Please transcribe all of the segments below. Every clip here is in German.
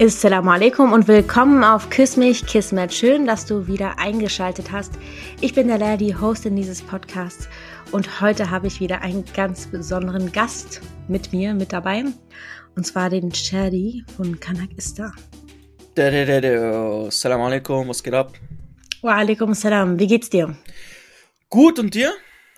Assalamu alaikum und willkommen auf Küss mich, Kismet. Schön, dass du wieder eingeschaltet hast. Ich bin der Lea, die Hostin dieses Podcasts und heute habe ich wieder einen ganz besonderen Gast mit mir, mit dabei und zwar den Shadi von Kanak Ista. Assalamu alaikum, was geht ab? Wa alaikum salam, wie geht's dir? Gut und dir?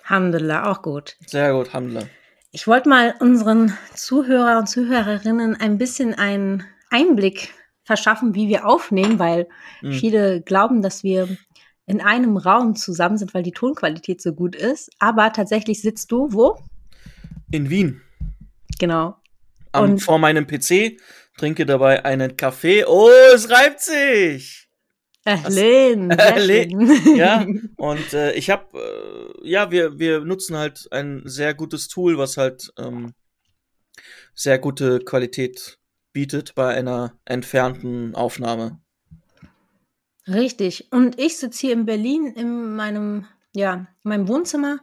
Alhamdulillah, auch gut. Sehr gut, Alhamdulillah. Ich wollte mal unseren Zuhörer und Zuhörerinnen ein bisschen einen Einblick verschaffen, wie wir aufnehmen, weil Mhm. viele glauben, dass wir in einem Raum zusammen sind, weil die Tonqualität so gut ist. Aber tatsächlich sitzt du wo? In Wien. Genau. Am, Und- vor meinem PC, trinke dabei einen Kaffee. Oh, es reibt sich! Erlen, Erlen, schön. Ja, und äh, ich habe, äh, ja, wir, wir nutzen halt ein sehr gutes Tool, was halt ähm, sehr gute Qualität bietet bei einer entfernten Aufnahme. Richtig. Und ich sitze hier in Berlin in meinem, ja, in meinem Wohnzimmer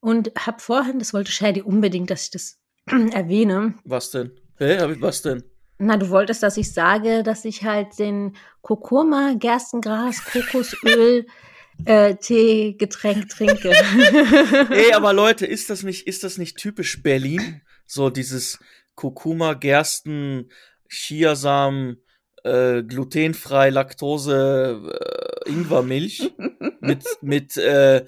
und habe vorhin, das wollte Shadi unbedingt, dass ich das erwähne, Was denn? Hab ich was denn? Na, du wolltest, dass ich sage, dass ich halt den Kurkuma, Gerstengras, Kokosöl, äh, Tee, Getränk trinke. Ey, aber Leute, ist das nicht, ist das nicht typisch Berlin? So dieses Kurkuma, Gersten, Chiasamen, äh, glutenfrei, Laktose, äh, Ingwermilch mit, mit äh,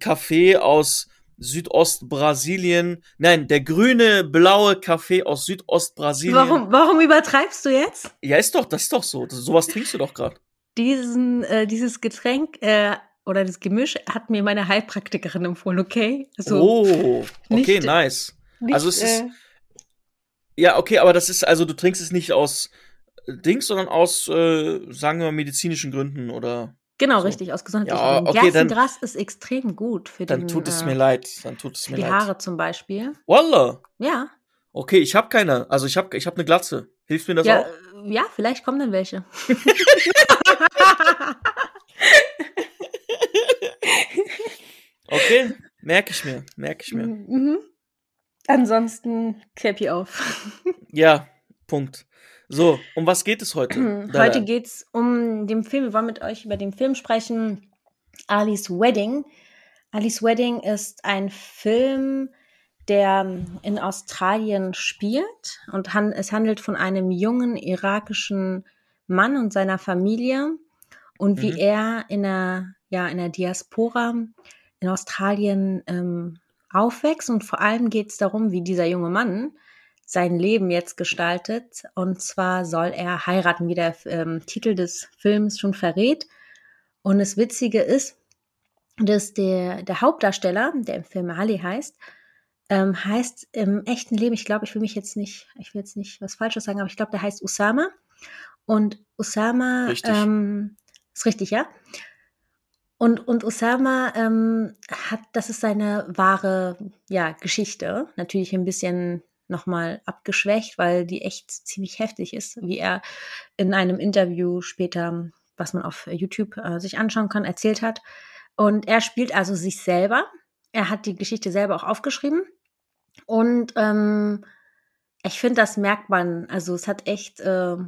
Kaffee aus Südostbrasilien. Nein, der grüne, blaue Kaffee aus Südostbrasilien. warum, warum übertreibst du jetzt Ja, ist doch, das ist doch so. Das, sowas trinkst du doch gerade. diesen, äh, dieses Getränk äh, oder das Gemisch hat mir meine Heilpraktikerin empfohlen, okay? Also oh, okay, nicht- nice. nicht, also es ist- äh, Ja, okay, aber das ist, also du trinkst es nicht aus äh, Dings, sondern aus, äh, sagen wir mal, medizinischen Gründen oder genau, so. richtig, aus gesundheitlichen Ja, Gründen. okay, dann- Gerstengras ist extrem gut für dann den, tut es äh, mir leid. Dann tut es mir die leid. Haare zum Beispiel. Wallah. Ja, Okay, ich habe keine. Also ich habe ich hab eine Glatze. Hilft mir das ja, auch? äh, ja, vielleicht kommen dann welche. Okay, merke ich mir, merke ich mir. Mhm. Ansonsten Cappy auf. Ja, Punkt. So, um was geht es heute? Heute Dada. geht's um den Film. Wir wollen mit euch über den Film sprechen. Ali's Wedding. Ali's Wedding ist ein Film, der in Australien spielt und han es handelt von einem jungen irakischen Mann und seiner Familie und wie Mhm. er in der, ja, in der Diaspora in Australien ähm, aufwächst und vor allem geht es darum, wie dieser junge Mann sein Leben jetzt gestaltet. Und zwar soll er heiraten, wie der ähm, Titel des Films schon verrät. Und das Witzige ist, dass der, der Hauptdarsteller, der im Film Ali heißt, ähm, heißt im echten Leben, ich glaube, ich will mich jetzt nicht, ich will jetzt nicht was Falsches sagen, aber ich glaube, der heißt Usama. Und Usama Richtig. Ähm, ist richtig, ja? Und, und Usama ähm, hat, das ist seine wahre ja, Geschichte. Natürlich ein bisschen nochmal abgeschwächt, weil die echt ziemlich heftig ist, wie er in einem Interview später, was man auf YouTube äh, sich anschauen kann, erzählt hat. Und er spielt also sich selber. Er hat die Geschichte selber auch aufgeschrieben. Und ähm, ich finde, das merkt man. Also es hat echt äh,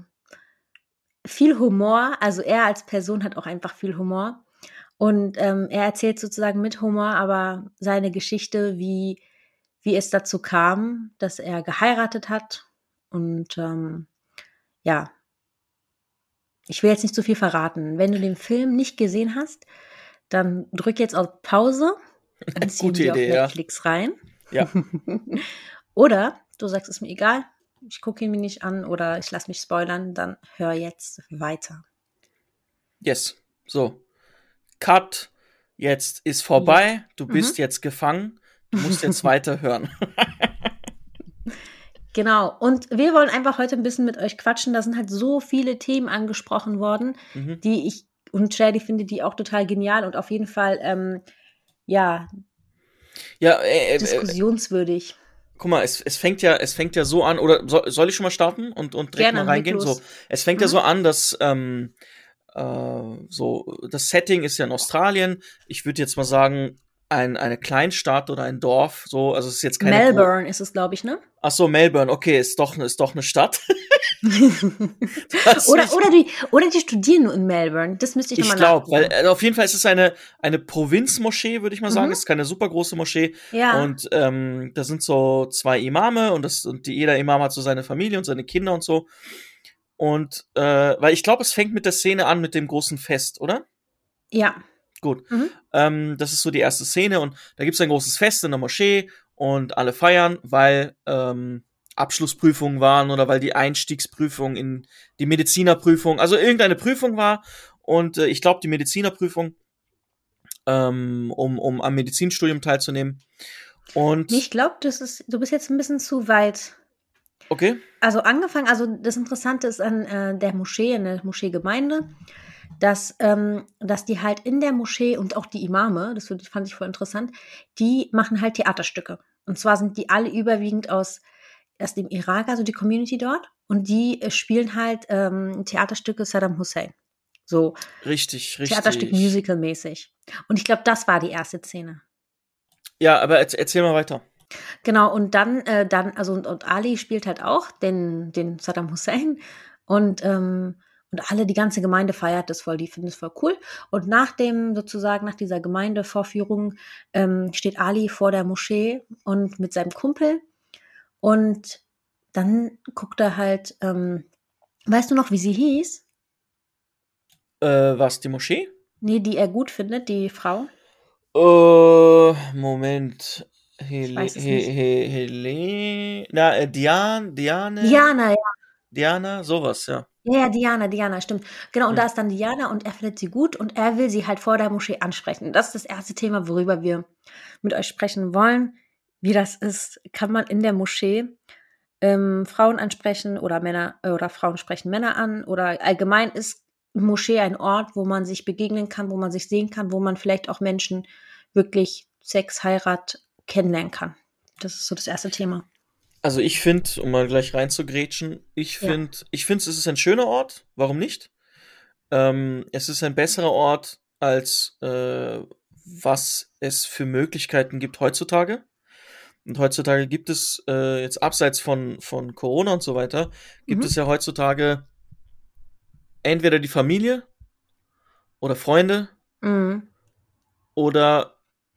viel Humor. Also er als Person hat auch einfach viel Humor. Und ähm, er erzählt sozusagen mit Humor, aber seine Geschichte, wie, wie es dazu kam, dass er geheiratet hat. Und ähm, ja, ich will jetzt nicht zu viel verraten. Wenn du den Film nicht gesehen hast, dann drück jetzt auf Pause und zieh Gute dir auf. Netflix rein. Ja. oder du sagst, ist mir egal, ich gucke ihn mir nicht an oder ich lasse mich spoilern, dann hör jetzt weiter. Yes. So. Cut. Jetzt ist vorbei. Du bist Mhm. jetzt gefangen. Du musst jetzt weiterhören. Genau. Und wir wollen einfach heute ein bisschen mit euch quatschen. Da sind halt so viele Themen angesprochen worden, Mhm. die ich und Shady finde die auch total genial und auf jeden Fall, ähm, ja, Ja, äh, äh, diskussionswürdig. guck mal, es, es fängt ja, es fängt ja so an, oder soll, soll ich schon mal starten und, und direkt Gerne, mal reingehen? So, es fängt ja Mhm. so an, dass ähm, äh, so das Setting ist ja in Australien. Ich würde jetzt mal sagen, ein, eine Kleinstadt oder ein Dorf, so, also es ist jetzt keine. Melbourne ist es, glaube ich, ne? Ach so, Melbourne, okay, ist doch, ist doch eine Stadt. oder, oder, die, oder die studieren nur in Melbourne. Das müsste ich Ich nochmal glaube, weil äh, auf jeden Fall ist es eine, eine Provinzmoschee, würde ich mal sagen. Mhm. Es ist keine super große Moschee. Ja. Und ähm, da sind so zwei Imame und, das, und die, jeder Imam hat so seine Familie und seine Kinder und so. Und äh, weil ich glaube, es fängt mit der Szene an mit dem großen Fest, oder? ja. Gut. Mhm. Ähm, das ist so die erste Szene und da gibt's ein großes Fest in der Moschee und alle feiern, weil ähm, Abschlussprüfungen waren oder weil die Einstiegsprüfung in die Medizinerprüfung, also irgendeine Prüfung war und äh, ich glaube die Medizinerprüfung, ähm, um, um am Medizinstudium teilzunehmen. Und Ich glaube, das ist, du bist jetzt ein bisschen zu weit. Okay, Also angefangen, also das Interessante ist an äh, der Moschee, in der Moscheegemeinde, dass, ähm, dass die halt in der Moschee und auch die Imame, das fand ich voll interessant, die machen halt Theaterstücke. Und zwar sind die alle überwiegend aus, aus dem Irak, also die Community dort. Und die äh, spielen halt ähm, Theaterstücke Saddam Hussein. So richtig, richtig. Theaterstück Musical-mäßig. Und ich glaube, das war die erste Szene. Ja, aber erz- erzähl mal weiter. Genau, und dann, äh, dann, also und, und Ali spielt halt auch den, den Saddam Hussein und, ähm, und alle, die ganze Gemeinde feiert das voll, die finden es voll cool. Und nach dem, sozusagen, nach dieser Gemeindevorführung, ähm, steht Ali vor der Moschee und mit seinem Kumpel und dann guckt er halt, ähm, weißt du noch, wie sie hieß? Äh, was, die Moschee? Nee, die er gut findet, die Frau. Äh, Moment. Es he, he, äh, Dian, Diane, Diana, ja. Diana, sowas, ja. Ja, ja, Diana, Diana, stimmt. Genau, und Hm. da ist dann Diana und er findet sie gut und er will sie halt vor der Moschee ansprechen. Das ist das erste Thema, worüber wir mit euch sprechen wollen. Wie das ist, kann man in der Moschee ähm, Frauen ansprechen oder Männer äh, oder Frauen sprechen Männer an oder allgemein ist Moschee ein Ort, wo man sich begegnen kann, wo man sich sehen kann, wo man vielleicht auch Menschen wirklich Sex, Heirat kennenlernen kann. Das ist so das erste Thema. Also ich finde, um mal gleich reinzugrätschen, ich Ja. finde, ich finde, es ist ein schöner Ort. Warum nicht? Ähm, es ist ein besserer Ort als äh, was es für Möglichkeiten gibt heutzutage. Und heutzutage gibt es äh, jetzt abseits von von Corona und so weiter gibt Mhm. es ja heutzutage entweder die Familie oder Freunde Mhm. oder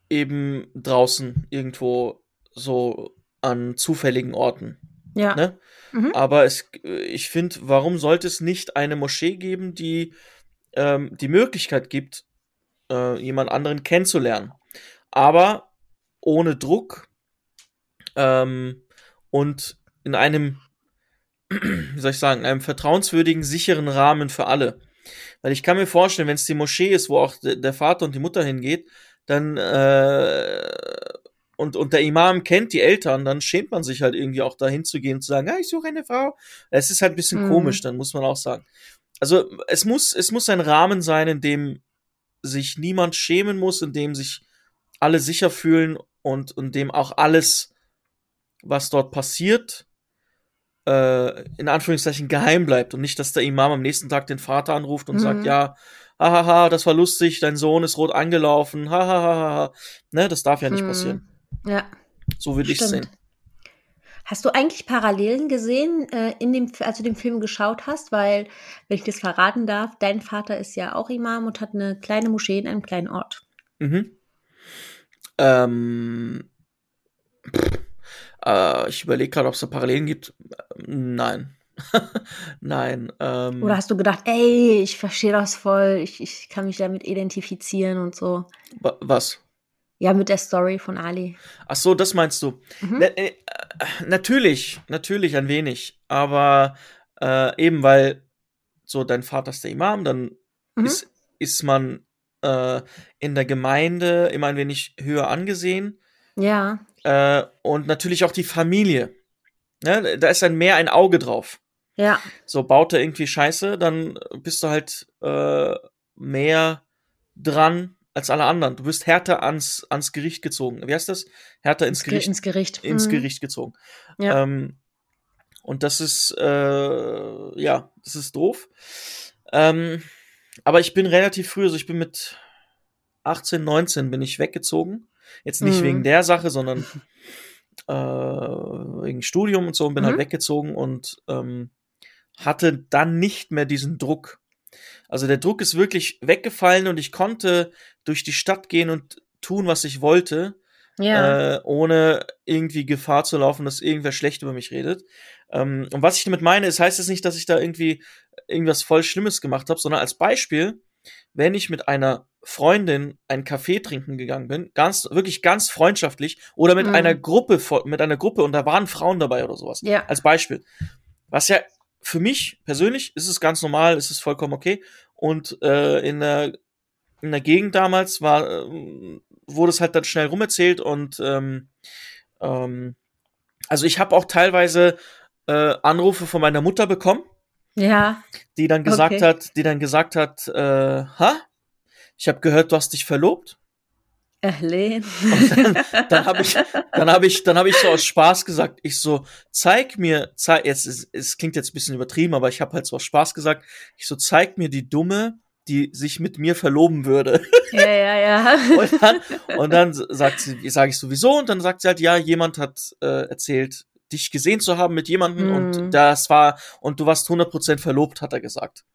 eben draußen irgendwo so an zufälligen Orten. Ja. Ne? Mhm. Aber es, ich finde, warum sollte es nicht eine Moschee geben, die ähm, die Möglichkeit gibt, äh, jemand anderen kennenzulernen? Aber ohne Druck ähm, und in einem, wie soll ich sagen, einem vertrauenswürdigen, sicheren Rahmen für alle. Weil ich kann mir vorstellen, wenn es die Moschee ist, wo auch de- der Vater und die Mutter hingeht, dann äh, und, und der Imam kennt die Eltern, dann schämt man sich halt irgendwie auch dahin zu gehen und zu sagen, ja, ich suche eine Frau. Es ist halt ein bisschen Mhm. komisch, dann muss man auch sagen. Also es muss, es muss ein Rahmen sein, in dem sich niemand schämen muss, in dem sich alle sicher fühlen und in dem auch alles, was dort passiert, äh, in Anführungszeichen geheim bleibt und nicht, dass der Imam am nächsten Tag den Vater anruft und Mhm. sagt, ja, hahaha, das war lustig, dein Sohn ist rot angelaufen, hahaha, ne, das darf ja nicht Mhm. passieren. Ja. So würde ich Stimmt. sehen. Hast du eigentlich Parallelen gesehen, äh, in dem, als du den Film geschaut hast? Weil, wenn ich das verraten darf, dein Vater ist ja auch Imam und hat eine kleine Moschee in einem kleinen Ort. Mhm. Ähm, pff, äh, ich überlege gerade, ob es da Parallelen gibt. Nein. Nein. Ähm, Oder hast du gedacht, ey, ich verstehe das voll, ich, ich kann mich damit identifizieren und so? wa- was? Ja, mit der Story von Ali. Ach so, das meinst du. Mhm. Na, äh, natürlich, natürlich ein wenig, aber äh, eben weil so dein Vater ist der Imam, dann Mhm. ist, ist man äh, in der Gemeinde immer ein wenig höher angesehen Ja, äh, und natürlich auch die Familie. Ne? Da ist dann mehr ein Auge drauf. Ja, So baut er irgendwie Scheiße, dann bist du halt äh, mehr dran als alle anderen. Du wirst härter ans, ans Gericht gezogen. Wie heißt das? Härter ins Ge- Gericht ins Gericht. ins Mhm. Gericht gezogen. Ja. Ähm, und das ist, äh, ja, das ist doof. Ähm, aber ich bin relativ früh, also ich bin mit 18, 19 bin ich weggezogen. Jetzt nicht Mhm. wegen der Sache, sondern äh, wegen Studium und so und bin halt Mhm. weggezogen und ähm, hatte dann nicht mehr diesen Druck. Also der Druck ist wirklich weggefallen und ich konnte durch die Stadt gehen und tun, was ich wollte, Ja. äh, ohne irgendwie Gefahr zu laufen, dass irgendwer schlecht über mich redet. Ähm, und was ich damit meine, ist, heißt es nicht, dass ich da irgendwie irgendwas voll Schlimmes gemacht habe, sondern als Beispiel, wenn ich mit einer Freundin einen Kaffee trinken gegangen bin, ganz, wirklich ganz freundschaftlich, oder mit Mhm. einer Gruppe, mit einer Gruppe und da waren Frauen dabei oder sowas. ja. Als Beispiel. Was ja für mich persönlich ist es ganz normal, ist es vollkommen okay. Und äh, in der in der Gegend damals war ähm, wurde es halt dann schnell rumerzählt und ähm, ähm, also ich habe auch teilweise äh, Anrufe von meiner Mutter bekommen, Ja. die dann gesagt Okay. hat, die dann gesagt hat, äh, ha, ich habe gehört, du hast dich verlobt. Erlehn. Dann habe ich, dann habe ich, dann habe ich so aus Spaß gesagt, ich so, zeig mir, zeig, jetzt, es, es klingt jetzt ein bisschen übertrieben, aber ich habe halt so aus Spaß gesagt, ich so, zeig mir die Dumme, die sich mit mir verloben würde. ja, ja, ja. Und dann, und dann sagt sie, sage ich sowieso, und dann sagt sie halt, ja, jemand hat äh, erzählt, dich gesehen zu haben mit jemandem Mhm. und das war, und du warst 100% verlobt, hat er gesagt.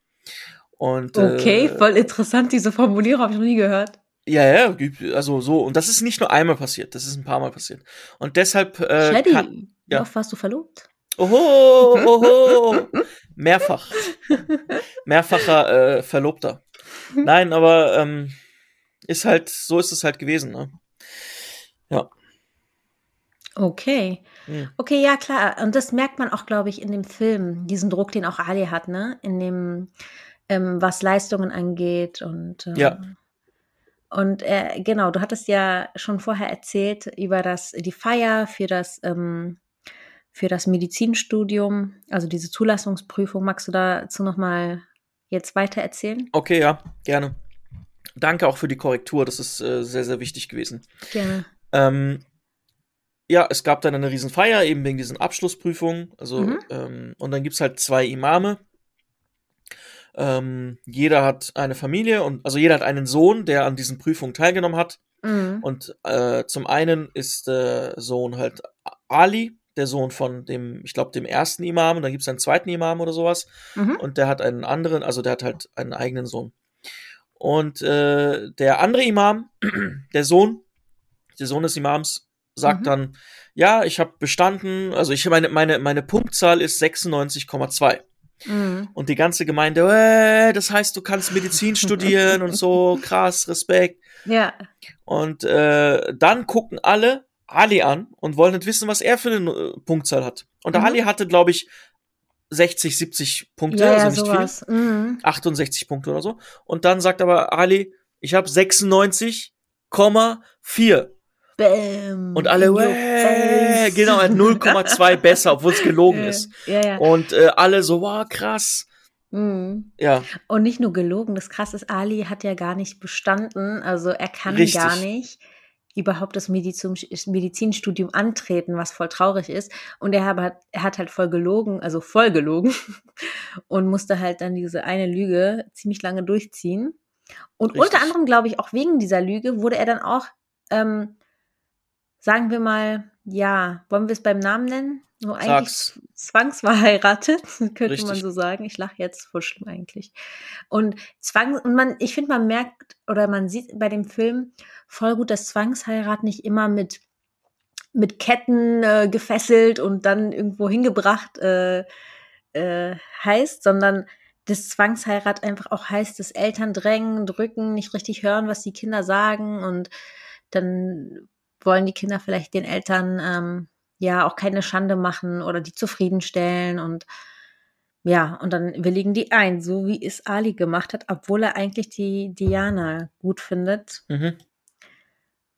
Und, Okay, äh, voll interessant. Diese Formulierung habe ich noch nie gehört. Ja, ja, also so, und das ist nicht nur einmal passiert, das ist ein paar Mal passiert. Und deshalb äh, Shady, kann, wie ja. oft warst du verlobt? Oho, oho, mehrfach. Mehrfacher äh, Verlobter. Nein, aber ähm, ist halt, so ist es halt gewesen, ne? Okay. Hm. Okay, ja, klar. Und das merkt man auch, glaube ich, in dem Film, diesen Druck, den auch Ali hat, ne? In dem, ähm, was Leistungen angeht und äh, Ja. Und äh, genau, du hattest ja schon vorher erzählt über das, die Feier für das, ähm, für das Medizinstudium, also diese Zulassungsprüfung. Magst du dazu nochmal jetzt weiter erzählen? Okay, ja, gerne. Danke auch für die Korrektur, das ist äh, sehr, sehr wichtig gewesen. Gerne. Ähm, ja, es gab dann eine Riesenfeier, eben wegen diesen Abschlussprüfungen. Also, Mhm. ähm, und dann gibt's halt zwei Imame. Ähm, jeder hat eine Familie und also jeder hat einen Sohn, der an diesen Prüfungen teilgenommen hat. Mhm. Und äh, zum einen ist der Sohn halt Ali, der Sohn von dem, ich glaube, dem ersten Imam, und dann gibt's einen zweiten Imam oder sowas. Mhm. Und der hat einen anderen, also der hat halt einen eigenen Sohn. Und äh, der andere Imam, der Sohn, der Sohn des Imams, sagt Mhm. dann, ja, ich habe bestanden, also ich meine, meine, meine Punktzahl ist 96,2. Mhm. Und die ganze Gemeinde, äh, das heißt, du kannst Medizin studieren und so, krass, Respekt. Ja. Und äh, dann gucken alle Ali an und wollen nicht wissen, was er für eine äh, Punktzahl hat. Und Mhm. Ali hatte, glaube ich, 60, 70 Punkte, Ja, also nicht viel. sowas. Mhm. 68 Punkte oder so. Und dann sagt aber Ali, ich habe 96,4. Bäm. Und alle, "Wäh", genau, er hat 0,2 besser, obwohl es gelogen ist. Ja, ja. Und äh, alle so, wow, krass. Mhm. Ja, Und nicht nur gelogen, das krasse ist, Ali hat ja gar nicht bestanden, also er kann Richtig. gar nicht überhaupt das Medizin, Medizinstudium antreten, was voll traurig ist. Und er, hat, er hat halt voll gelogen, also voll gelogen und musste halt dann diese eine Lüge ziemlich lange durchziehen. Und Richtig. unter anderem, glaube ich, auch wegen dieser Lüge wurde er dann auch, ähm, sagen wir mal, ja, wollen wir es beim Namen nennen? So eigentlich Sag's. zwangsverheiratet, könnte man Richtig. so sagen. Ich lache jetzt voll schlimm eigentlich. Und Zwang, und man, ich finde, man merkt oder man sieht bei dem Film voll gut, dass Zwangsheirat nicht immer mit, mit Ketten äh, gefesselt und dann irgendwo hingebracht äh, äh, heißt, sondern dass Zwangsheirat einfach auch heißt, dass Eltern drängen, drücken, nicht richtig hören, was die Kinder sagen und dann wollen die Kinder vielleicht den Eltern ähm, ja auch keine Schande machen oder die zufriedenstellen und ja, und dann willigen die ein, so wie es Ali gemacht hat, obwohl er eigentlich die Diana gut findet. Mhm.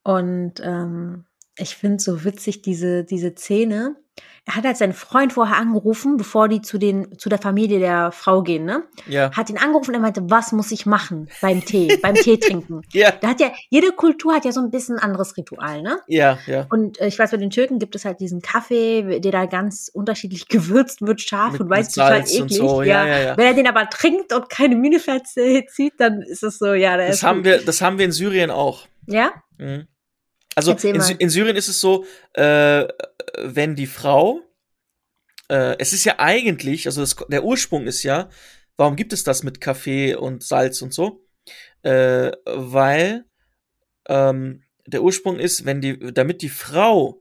Und ähm, ich finde so witzig diese, diese Szene. Er hat halt seinen Freund vorher angerufen, bevor die zu, den, zu der Familie der Frau gehen, ne? Ja. Hat ihn angerufen und er meinte, was muss ich machen beim Tee, beim Tee trinken? Ja, Da hat ja, jede Kultur hat ja so ein bisschen anderes Ritual, ne? ja, ja. Und äh, ich weiß, bei den Türken gibt es halt diesen Kaffee, der da ganz unterschiedlich gewürzt wird, scharf Mit- und weiß total eklig. so, ja, ja, ja. Wenn er den aber trinkt und keine Miene verzieht, dann ist es so, ja, Das ist haben wir, das haben wir in Syrien auch. Ja? Mhm. Also in, in, Syrien ist es so, äh, wenn die Frau, äh, es ist ja eigentlich, also das, der Ursprung ist ja, warum gibt es das mit Kaffee und Salz und so? Äh, weil ähm, der Ursprung ist, wenn die, damit die Frau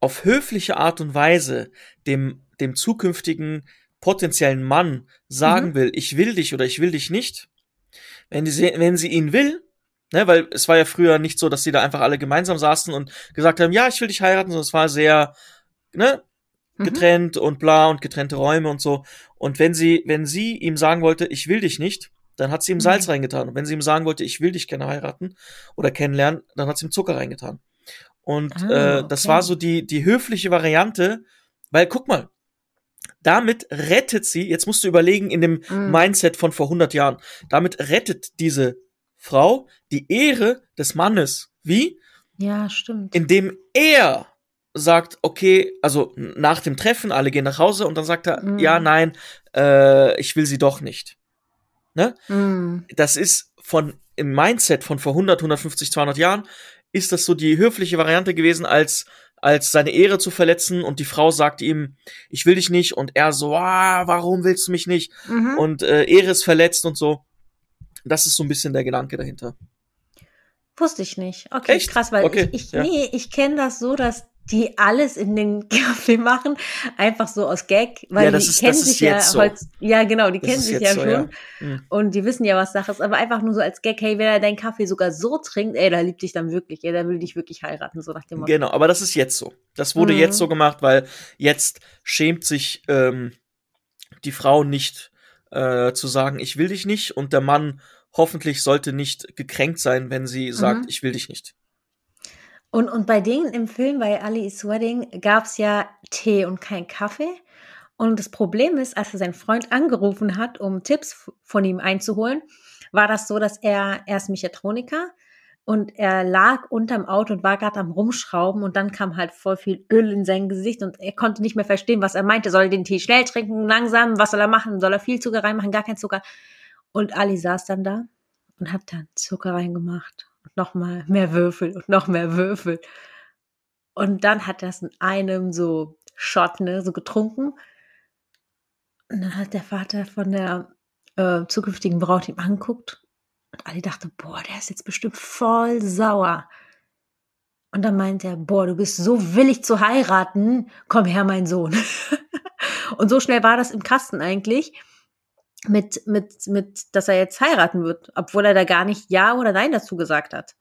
auf höfliche Art und Weise dem, dem zukünftigen potenziellen Mann sagen mhm. will, ich will dich oder ich will dich nicht, wenn, die, wenn sie ihn will, ne, weil es war ja früher nicht so, dass sie da einfach alle gemeinsam saßen und gesagt haben, ja, ich will dich heiraten, sondern es war sehr, ne, mhm. getrennt mhm. und bla und getrennte Räume und so. Und wenn sie, wenn sie ihm sagen wollte, ich will dich nicht, dann hat sie ihm Salz mhm. reingetan. Und wenn sie ihm sagen wollte, ich will dich gerne heiraten oder kennenlernen, dann hat sie ihm Zucker reingetan. Und ah, äh, das okay. war so die, die höfliche Variante, weil guck mal, damit rettet sie, jetzt musst du überlegen, in dem mm. Mindset von vor 100 Jahren, damit rettet diese Frau die Ehre des Mannes. Wie? Ja, stimmt. Indem er sagt, okay, also nach dem Treffen, alle gehen nach Hause und dann sagt er, mm. ja, nein, äh, ich will sie doch nicht. Ne? Mm. Das ist von im Mindset von vor 100, 150, 200 Jahren ist das so die höfliche Variante gewesen, als als seine Ehre zu verletzen und die Frau sagt ihm, ich will dich nicht und er so, ah, warum willst du mich nicht? Mhm. Und äh, Ehre ist verletzt und so. Das ist so ein bisschen der Gedanke dahinter. Wusste ich nicht. Okay, Echt? krass, weil okay. ich, ich ja. nee, ich kenne das so, dass die alles in den Kaffee machen, einfach so aus Gag, weil ja, die ist, kennen sich ja so. Ja genau, die das kennen sich ja so, schon ja. Mhm. und die wissen ja, was Sache ist, aber einfach nur so als Gag, hey, wenn er deinen Kaffee sogar so trinkt, ey, da liebt dich dann wirklich, ey, der will dich wirklich heiraten, so nach dem Motto. Genau, aber das ist jetzt so. Das wurde mhm. jetzt so gemacht, weil jetzt schämt sich ähm, die Frau nicht äh, zu sagen, ich will dich nicht und der Mann hoffentlich sollte nicht gekränkt sein, wenn sie sagt, mhm. ich will dich nicht. Und, und bei denen im Film, bei Ali's Wedding, gab es ja Tee und kein Kaffee. Und das Problem ist, als er seinen Freund angerufen hat, um Tipps von ihm einzuholen, war das so, dass er, er ist Mechatroniker und er lag unterm Auto und war gerade am Rumschrauben und dann kam halt voll viel Öl in sein Gesicht und er konnte nicht mehr verstehen, was er meinte. Soll er den Tee schnell trinken, langsam? Was soll er machen? Soll er viel Zucker reinmachen? Gar kein Zucker. Und Ali saß dann da und hat dann Zucker reingemacht nochmal mehr Würfel und noch mehr Würfel. Und dann hat er es in einem so Shot, ne, so getrunken. Und dann hat der Vater von der äh, zukünftigen Braut ihm anguckt. Und Ali dachte, boah, der ist jetzt bestimmt voll sauer. Und dann meint er, boah, du bist so willig zu heiraten. Komm her, mein Sohn. und so schnell war das im Kasten eigentlich mit, mit, mit, dass er jetzt heiraten wird, obwohl er da gar nicht Ja oder Nein dazu gesagt hat.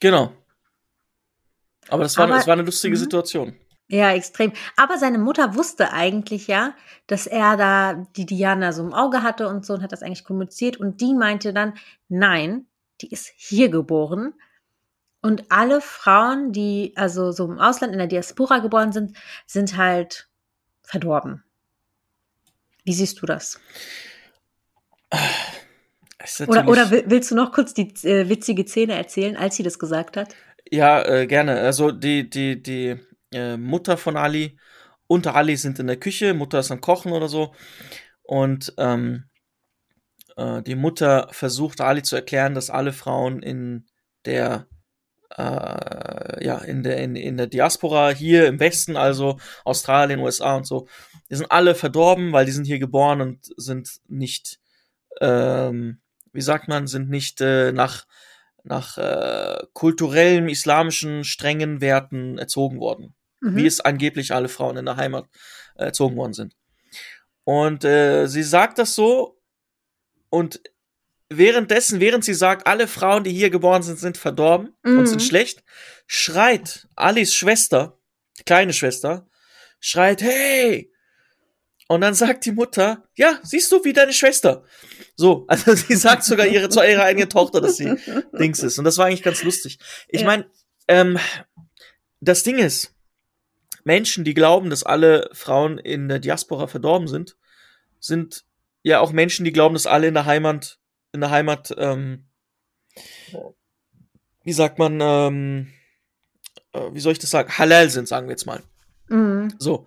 Genau. Aber das war, Aber, das war eine lustige mhm. Situation. Ja, extrem. Aber seine Mutter wusste eigentlich ja, dass er da die Diana so im Auge hatte und so und hat das eigentlich kommuniziert. Und die meinte dann, nein, die ist hier geboren. Und alle Frauen, die also so im Ausland in der Diaspora geboren sind, sind halt verdorben. Wie siehst du das? Oder, oder willst du noch kurz die äh, witzige Szene erzählen, als sie das gesagt hat? Ja, äh, gerne. Also die, die, die äh, Mutter von Ali und Ali sind in der Küche, Mutter ist am Kochen oder so. Und ähm, äh, die Mutter versucht Ali zu erklären, dass alle Frauen in der äh, ja, in der, in, in der Diaspora hier im Westen, also Australien, USA und so, die sind alle verdorben, weil die sind hier geboren und sind nicht, ähm, wie sagt man, sind nicht äh, nach, nach äh, kulturellen, islamischen, strengen Werten erzogen worden. Mhm. Wie es angeblich alle Frauen in der Heimat äh, erzogen worden sind. Und äh, sie sagt das so und währenddessen, während sie sagt, alle Frauen, die hier geboren sind, sind verdorben mhm. und sind mhm. schlecht, schreit Alis Schwester, kleine Schwester, schreit, hey! Und dann sagt die Mutter, ja, siehst du, wie deine Schwester. So, also sie sagt sogar ihre, zu ihrer eigenen Tochter, dass sie Dings ist. Und das war eigentlich ganz lustig. Ich ja. meine, ähm, das Ding ist, Menschen, die glauben, dass alle Frauen in der Diaspora verdorben sind, sind ja auch Menschen, die glauben, dass alle in der Heimat in der Heimat, ähm, wie sagt man, ähm, äh, wie soll ich das sagen, halal sind, sagen wir jetzt mal. Mhm. So.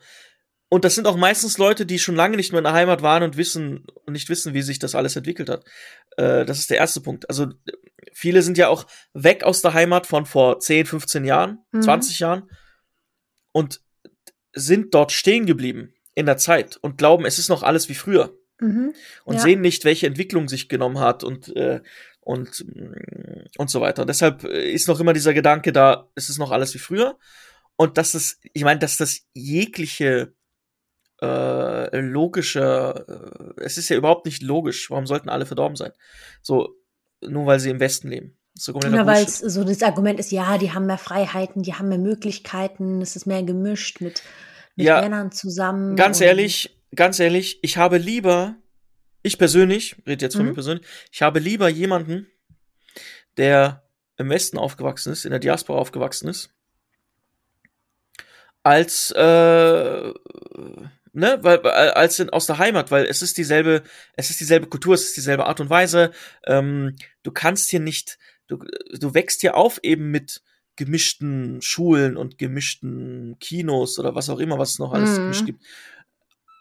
Und das sind auch meistens Leute, die schon lange nicht mehr in der Heimat waren und wissen und nicht wissen, wie sich das alles entwickelt hat. Äh, das ist der erste Punkt. Also viele sind ja auch weg aus der Heimat von vor 10, 15 Jahren, Mhm. 20 Jahren und sind dort stehen geblieben in der Zeit und glauben, es ist noch alles wie früher Mhm. und Ja. sehen nicht, welche Entwicklung sich genommen hat und äh, und mm, und so weiter. deshalb äh, ist noch immer dieser Gedanke da, es ist noch alles wie früher und dass das, ich meine, dass das jegliche äh, logische, äh, es ist ja überhaupt nicht logisch. Warum sollten alle verdorben sein? So nur weil sie im Westen leben. So Ja, weil es so das Argument ist, ja, die haben mehr Freiheiten, die haben mehr Möglichkeiten, es ist mehr gemischt mit, mit Ja, Männern zusammen. Ganz ehrlich, ganz ehrlich, ich habe lieber, ich persönlich, rede jetzt von Mhm. mir persönlich, ich habe lieber jemanden, der im Westen aufgewachsen ist, in der Diaspora aufgewachsen ist, als äh, ne, weil weil- als in, aus der Heimat, weil es ist dieselbe, es ist dieselbe Kultur, es ist dieselbe Art und Weise. Ähm, du kannst hier nicht, du du wächst hier auf eben mit gemischten Schulen und gemischten Kinos oder was auch immer, was es noch alles Mhm. gemischt gibt.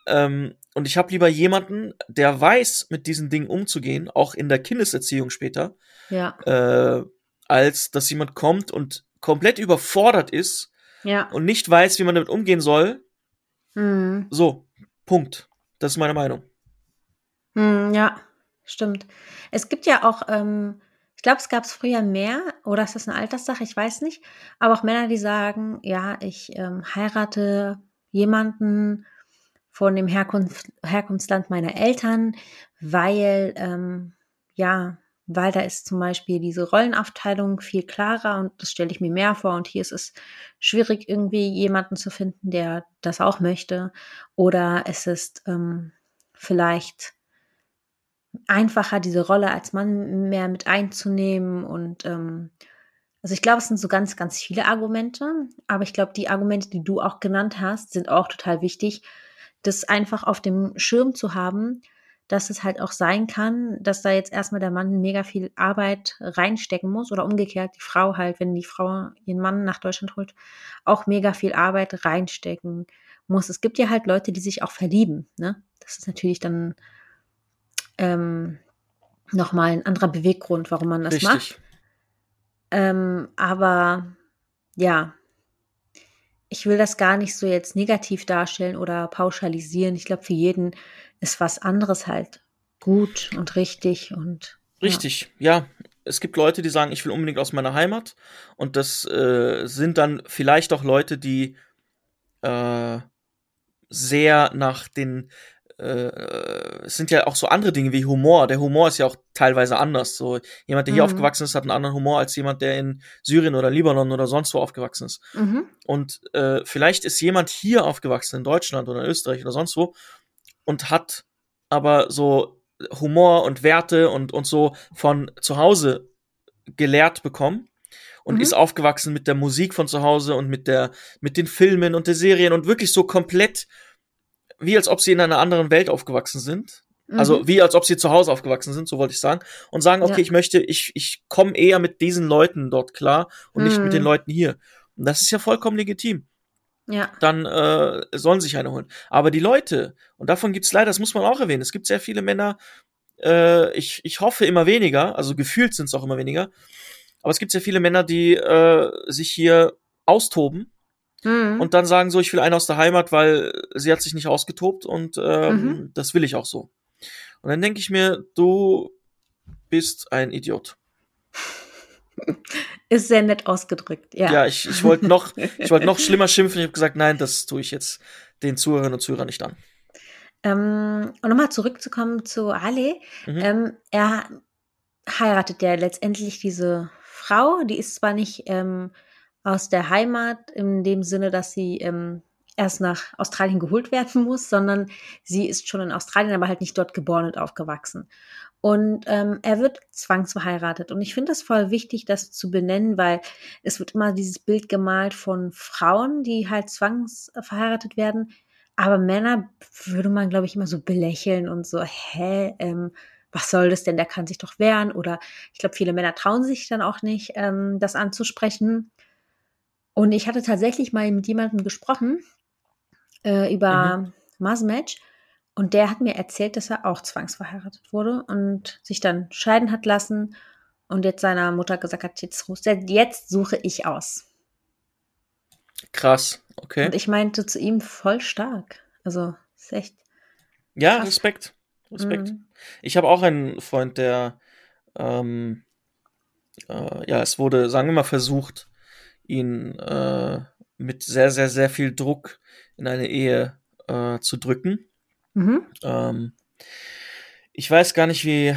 Ähm, und ich habe lieber jemanden, der weiß, mit diesen Dingen umzugehen, auch in der Kindeserziehung später, Ja, äh, als dass jemand kommt und komplett überfordert ist ja. und nicht weiß, wie man damit umgehen soll. Mhm. So, Punkt. Das ist meine Meinung. Hm, ja, stimmt. Es gibt ja auch, ähm, ich glaube, es gab es früher mehr, oder ist das eine Alterssache? Ich weiß nicht. Aber auch Männer, die sagen, ja, ich ähm, heirate jemanden von dem Herkunft, Herkunftsland meiner Eltern, weil, ähm, ja, weil da ist zum Beispiel diese Rollenaufteilung viel klarer und das stelle ich mir mehr vor. Und hier ist es schwierig, irgendwie jemanden zu finden, der das auch möchte. Oder es ist ähm, vielleicht einfacher, diese Rolle als Mann mehr mit einzunehmen. Und ähm, also ich glaube, es sind so ganz, ganz viele Argumente, aber ich glaube, die Argumente, die du auch genannt hast, sind auch total wichtig, das einfach auf dem Schirm zu haben, dass es halt auch sein kann, dass da jetzt erstmal der Mann mega viel Arbeit reinstecken muss oder umgekehrt die Frau halt, wenn die Frau ihren Mann nach Deutschland holt, auch mega viel Arbeit reinstecken muss. Es gibt ja halt Leute, die sich auch verlieben, ne? Das ist natürlich dann ähm, nochmal ein anderer Beweggrund, warum man das macht. Richtig. Ähm, aber ja, ich will das gar nicht so jetzt negativ darstellen oder pauschalisieren. Ich glaube, für jeden ist was anderes halt gut und richtig und Richtig, ja. Es gibt Leute, die sagen, ich will unbedingt aus meiner Heimat. Und das äh, sind dann vielleicht auch Leute, die äh, sehr nach den äh, es sind ja auch so andere Dinge wie Humor. Der Humor ist ja auch teilweise anders. So jemand, der hier Mhm. aufgewachsen ist, hat einen anderen Humor als jemand, der in Syrien oder Libanon oder sonst wo aufgewachsen ist. Mhm. Und äh, vielleicht ist jemand hier aufgewachsen in Deutschland oder in Österreich oder sonst wo und hat aber so Humor und Werte und, und so von zu Hause gelehrt bekommen und Mhm. ist aufgewachsen mit der Musik von zu Hause und mit der mit den Filmen und der Serien und wirklich so komplett wie als ob sie in einer anderen Welt aufgewachsen sind. Also Mhm. wie als ob sie zu Hause aufgewachsen sind, so wollte ich sagen. Und sagen, okay, Ja. ich möchte, ich, ich komme eher mit diesen Leuten dort klar und nicht mit Mhm. den Leuten hier. Und das ist ja vollkommen legitim ja. dann äh, sollen sich eine holen. Aber die Leute, und davon gibt's leider, das muss man auch erwähnen, es gibt sehr viele Männer, äh, ich, ich hoffe immer weniger, also gefühlt sind es auch immer weniger, aber es gibt sehr viele Männer, die äh, sich hier austoben Mhm. und dann sagen so, ich will eine aus der Heimat, weil sie hat sich nicht ausgetobt und ähm, Mhm. das will ich auch so. Und dann denke ich mir, du bist ein Idiot. Ist sehr nett ausgedrückt, ja. Ja, ich, ich wollte noch, ich wollte noch schlimmer schimpfen. Ich habe gesagt, nein, das tue ich jetzt den Zuhörerinnen und Zuhörern nicht an. Ähm, und nochmal zurückzukommen zu Ali. Mhm. Ähm, er heiratet ja letztendlich diese Frau, die ist zwar nicht ähm, aus der Heimat in dem Sinne, dass sie ähm, erst nach Australien geholt werden muss, sondern sie ist schon in Australien, aber halt nicht dort geboren und aufgewachsen. Und ähm, er wird zwangsverheiratet. Und ich finde das voll wichtig, das zu benennen, weil es wird immer dieses Bild gemalt von Frauen, die halt zwangsverheiratet werden. Aber Männer würde man, glaube ich, immer so belächeln und so, hä, ähm, was soll das denn? Der kann sich doch wehren. Oder ich glaube, viele Männer trauen sich dann auch nicht, ähm, das anzusprechen. Und ich hatte tatsächlich mal mit jemandem gesprochen äh, über mhm. Masmatch. Und der hat mir erzählt, dass er auch zwangsverheiratet wurde und sich dann scheiden hat lassen und jetzt seiner Mutter gesagt hat, jetzt, jetzt suche ich aus. Krass, okay. Und ich meinte zu ihm voll stark. Also, ist echt. Ja, krass. Respekt. Respekt. Mhm. Ich habe auch einen Freund, der, ähm, äh, ja, es wurde, sagen wir mal, versucht, ihn äh, mit sehr, sehr, sehr viel Druck in eine Ehe äh, zu drücken. Mhm. Ähm, ich weiß gar nicht, wie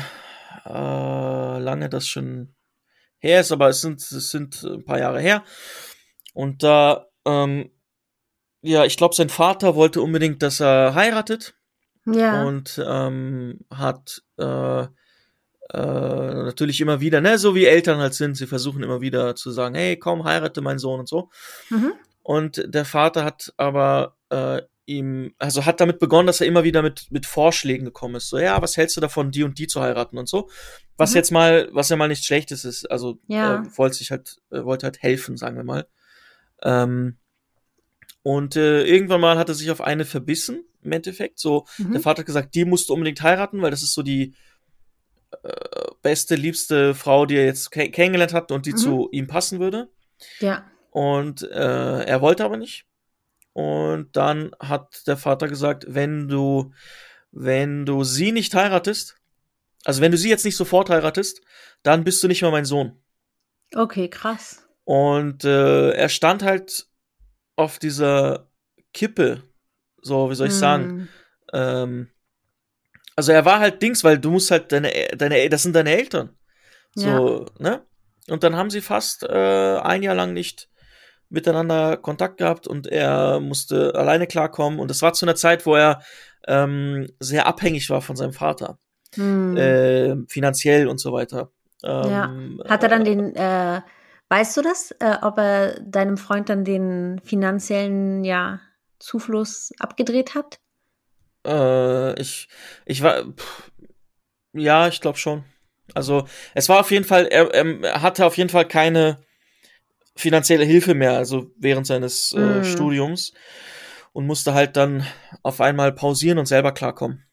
äh, lange das schon her ist, aber es sind, es sind ein paar Jahre her. Und da, ähm, ja, ich glaube, sein Vater wollte unbedingt, dass er heiratet. Ja. Und ähm, hat äh, äh, natürlich immer wieder, ne, so wie Eltern halt sind, sie versuchen immer wieder zu sagen, hey, komm, heirate meinen Sohn und so. Mhm. Und der Vater hat aber äh, ihm, also hat damit begonnen, dass er immer wieder mit, mit Vorschlägen gekommen ist. So, ja, was hältst du davon, die und die zu heiraten und so. Was mhm. jetzt mal, was ja mal nichts Schlechtes ist. Also ja. äh, wollte sich halt, äh, wollte halt helfen, sagen wir mal. Ähm, und äh, irgendwann mal hat er sich auf eine verbissen, im Endeffekt. So, mhm. der Vater hat gesagt, die musst du unbedingt heiraten, weil das ist so die äh, beste, liebste Frau, die er jetzt kennengelernt hat und die mhm. zu ihm passen würde. Ja. Und äh, er wollte aber nicht. Und dann hat der Vater gesagt, wenn du, wenn du sie nicht heiratest, also wenn du sie jetzt nicht sofort heiratest, dann bist du nicht mehr mein Sohn. Okay, krass. Und äh, er stand halt auf dieser Kippe, so, wie soll ich mm. sagen? Ähm, also er war halt Dings, weil du musst halt deine, deine, das sind deine Eltern. So, ja. ne? Und dann haben sie fast äh, ein Jahr lang nicht miteinander Kontakt gehabt und er musste alleine klarkommen. Und das war zu einer Zeit, wo er ähm, sehr abhängig war von seinem Vater. Hm. Äh, finanziell und so weiter. Ähm, ja. Hat er dann äh, den, äh, weißt du das, äh, ob er deinem Freund dann den finanziellen, ja, Zufluss abgedreht hat? Äh, ich, ich war, pff, ja, ich glaube schon. Also, es war auf jeden Fall, er, er hatte auf jeden Fall keine finanzielle Hilfe mehr, also während seines äh, mm. Studiums und musste halt dann auf einmal pausieren und selber klarkommen.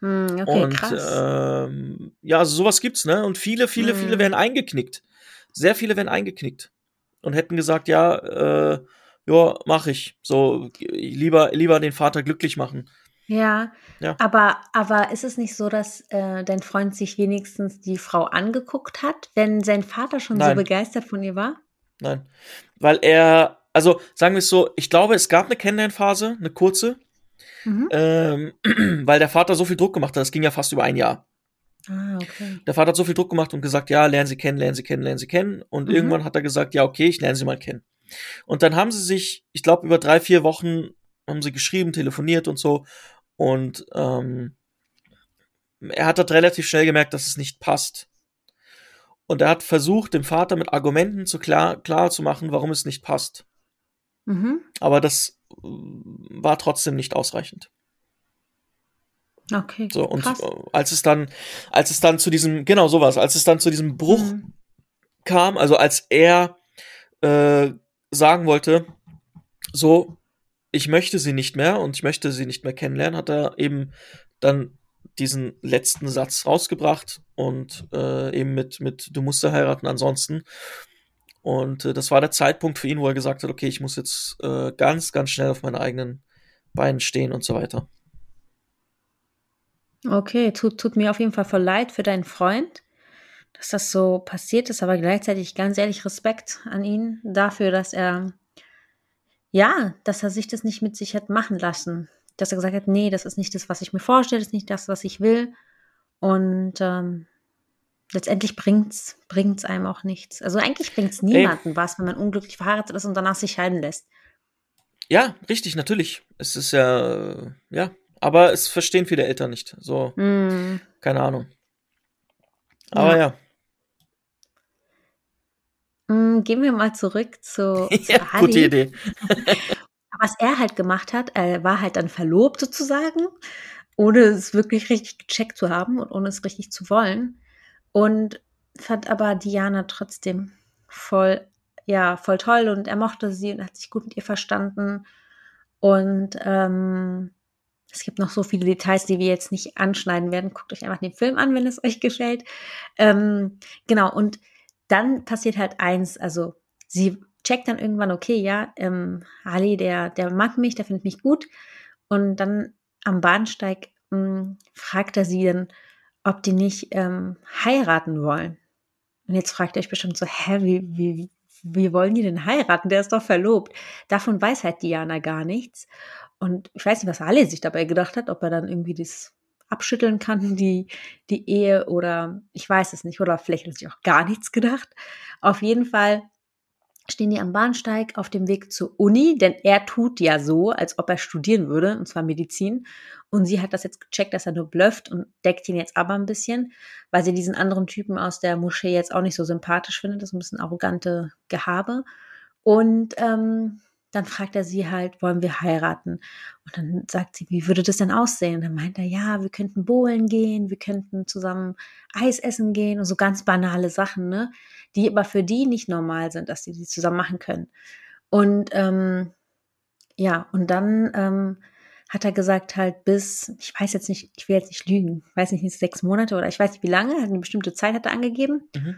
Mm, okay, und ähm, ja, also sowas gibt's, ne? Und viele, viele, mm. viele werden eingeknickt. Sehr viele werden eingeknickt und hätten gesagt, ja, äh, ja, mach ich. So lieber, lieber den Vater glücklich machen. Ja, ja. aber aber ist es nicht so, dass äh, dein Freund sich wenigstens die Frau angeguckt hat, wenn sein Vater schon Nein. so begeistert von ihr war? Nein. Weil er, also sagen wir es so, ich glaube, es gab eine Kennenlernphase, eine kurze, mhm. ähm, weil der Vater so viel Druck gemacht hat. Das ging ja fast über ein Jahr. Ah, okay. Der Vater hat so viel Druck gemacht und gesagt, ja, lernen Sie kennen, lernen Sie kennen, lernen Sie kennen. Und mhm. irgendwann hat er gesagt, ja, okay, ich lerne Sie mal kennen. Und dann haben sie sich, ich glaube, über drei, vier Wochen haben sie geschrieben, telefoniert und so. Und ähm, er hat dort relativ schnell gemerkt, dass es nicht passt. Und er hat versucht, dem Vater mit Argumenten zu klar, klar zu machen, warum es nicht passt. Mhm. Aber das äh, war trotzdem nicht ausreichend. Okay. So, und krass. Äh, als es dann, als es dann zu diesem, genau sowas, als es dann zu diesem Bruch mhm. kam, also als er äh, sagen wollte, so, ich möchte sie nicht mehr und ich möchte sie nicht mehr kennenlernen, hat er eben dann diesen letzten Satz rausgebracht und äh, eben mit, mit Du musst ja heiraten ansonsten. Und äh, das war der Zeitpunkt für ihn, wo er gesagt hat, okay, ich muss jetzt äh, ganz, ganz schnell auf meinen eigenen Beinen stehen und so weiter. Okay, tut, tut mir auf jeden Fall voll leid für deinen Freund, dass das so passiert ist, aber gleichzeitig ganz ehrlich Respekt an ihn dafür, dass er, ja, dass er sich das nicht mit sich hat machen lassen dass er gesagt hat, nee, das ist nicht das, was ich mir vorstelle, das ist nicht das, was ich will. Und ähm, letztendlich bringt's bringt's einem auch nichts. Also eigentlich bringt's niemanden Ey. was, wenn man unglücklich verheiratet ist und danach sich scheiden lässt. Ja, richtig, natürlich. Es ist ja, ja, aber es verstehen viele Eltern nicht. So, mm. keine Ahnung. Aber ja. ja. Gehen wir mal zurück zu, zu ja, Gute Idee. was er halt gemacht hat, er war halt dann verlobt sozusagen, ohne es wirklich richtig gecheckt zu haben und ohne es richtig zu wollen. Und fand aber Diana trotzdem voll, ja, voll toll und er mochte sie und hat sich gut mit ihr verstanden. Und ähm, es gibt noch so viele Details, die wir jetzt nicht anschneiden werden. Guckt euch einfach den Film an, wenn es euch gefällt. Ähm, genau, und dann passiert halt eins, also sie checkt dann irgendwann, okay, ja, ähm, Ali, der, der mag mich, der findet mich gut. Und dann am Bahnsteig mh, hm, fragt er sie dann, ob die nicht ähm, heiraten wollen. Und jetzt fragt ihr euch bestimmt so, hä, wie, wie, wie wollen die denn heiraten? Der ist doch verlobt. Davon weiß halt Diana gar nichts. Und ich weiß nicht, was Ali sich dabei gedacht hat, ob er dann irgendwie das abschütteln kann, die, die Ehe oder ich weiß es nicht, oder vielleicht hat sich auch gar nichts gedacht. Auf jeden Fall stehen die am Bahnsteig auf dem Weg zur Uni, denn er tut ja so, als ob er studieren würde, und zwar Medizin. Und sie hat das jetzt gecheckt, dass er nur blufft und deckt ihn jetzt aber ein bisschen, weil sie diesen anderen Typen aus der Moschee jetzt auch nicht so sympathisch findet. Das ist ein bisschen arrogante Gehabe. Und ähm, dann fragt er sie halt, wollen wir heiraten? Und dann sagt sie, wie würde das denn aussehen? Und dann meint er, ja, wir könnten bowlen gehen, wir könnten zusammen Eis essen gehen und so ganz banale Sachen, ne? Die aber für die nicht normal sind, dass die die zusammen machen können. Und ähm, ja, und dann ähm, hat er gesagt halt bis, ich weiß jetzt nicht, ich will jetzt nicht lügen, weiß nicht, sechs Monate oder ich weiß nicht wie lange, eine bestimmte Zeit hat er angegeben. Mhm.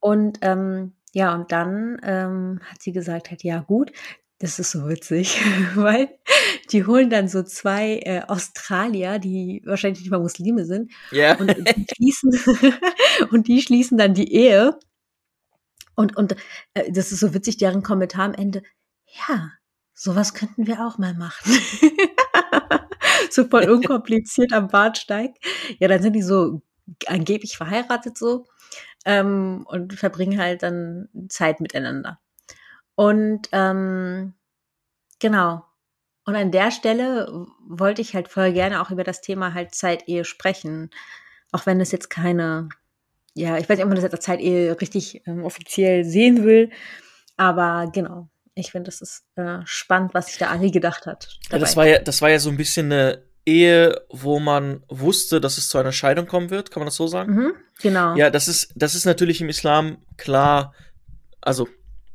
Und ähm, ja, und dann ähm, hat sie gesagt halt, ja gut, das ist so witzig, weil die holen dann so zwei äh, Australier, die wahrscheinlich nicht mal Muslime sind, ja. und, die schließen, und die schließen dann die Ehe. Und, und äh, das ist so witzig, deren Kommentar am Ende, ja, sowas könnten wir auch mal machen. so voll unkompliziert am Bahnsteig. Ja, dann sind die so angeblich verheiratet so ähm, und verbringen halt dann Zeit miteinander. Und ähm, genau. Und an der Stelle wollte ich halt voll gerne auch über das Thema halt Zeitehe sprechen. Auch wenn es jetzt keine, ja, ich weiß nicht, ob man das jetzt als Zeitehe richtig ähm, offiziell sehen will. Aber genau, ich finde, das ist äh, spannend, was sich da Ali gedacht hat. Ja, das war ja, das war ja so ein bisschen eine Ehe, wo man wusste, dass es zu einer Scheidung kommen wird, kann man das so sagen? Mhm, genau. Ja, das ist, das ist natürlich im Islam klar, also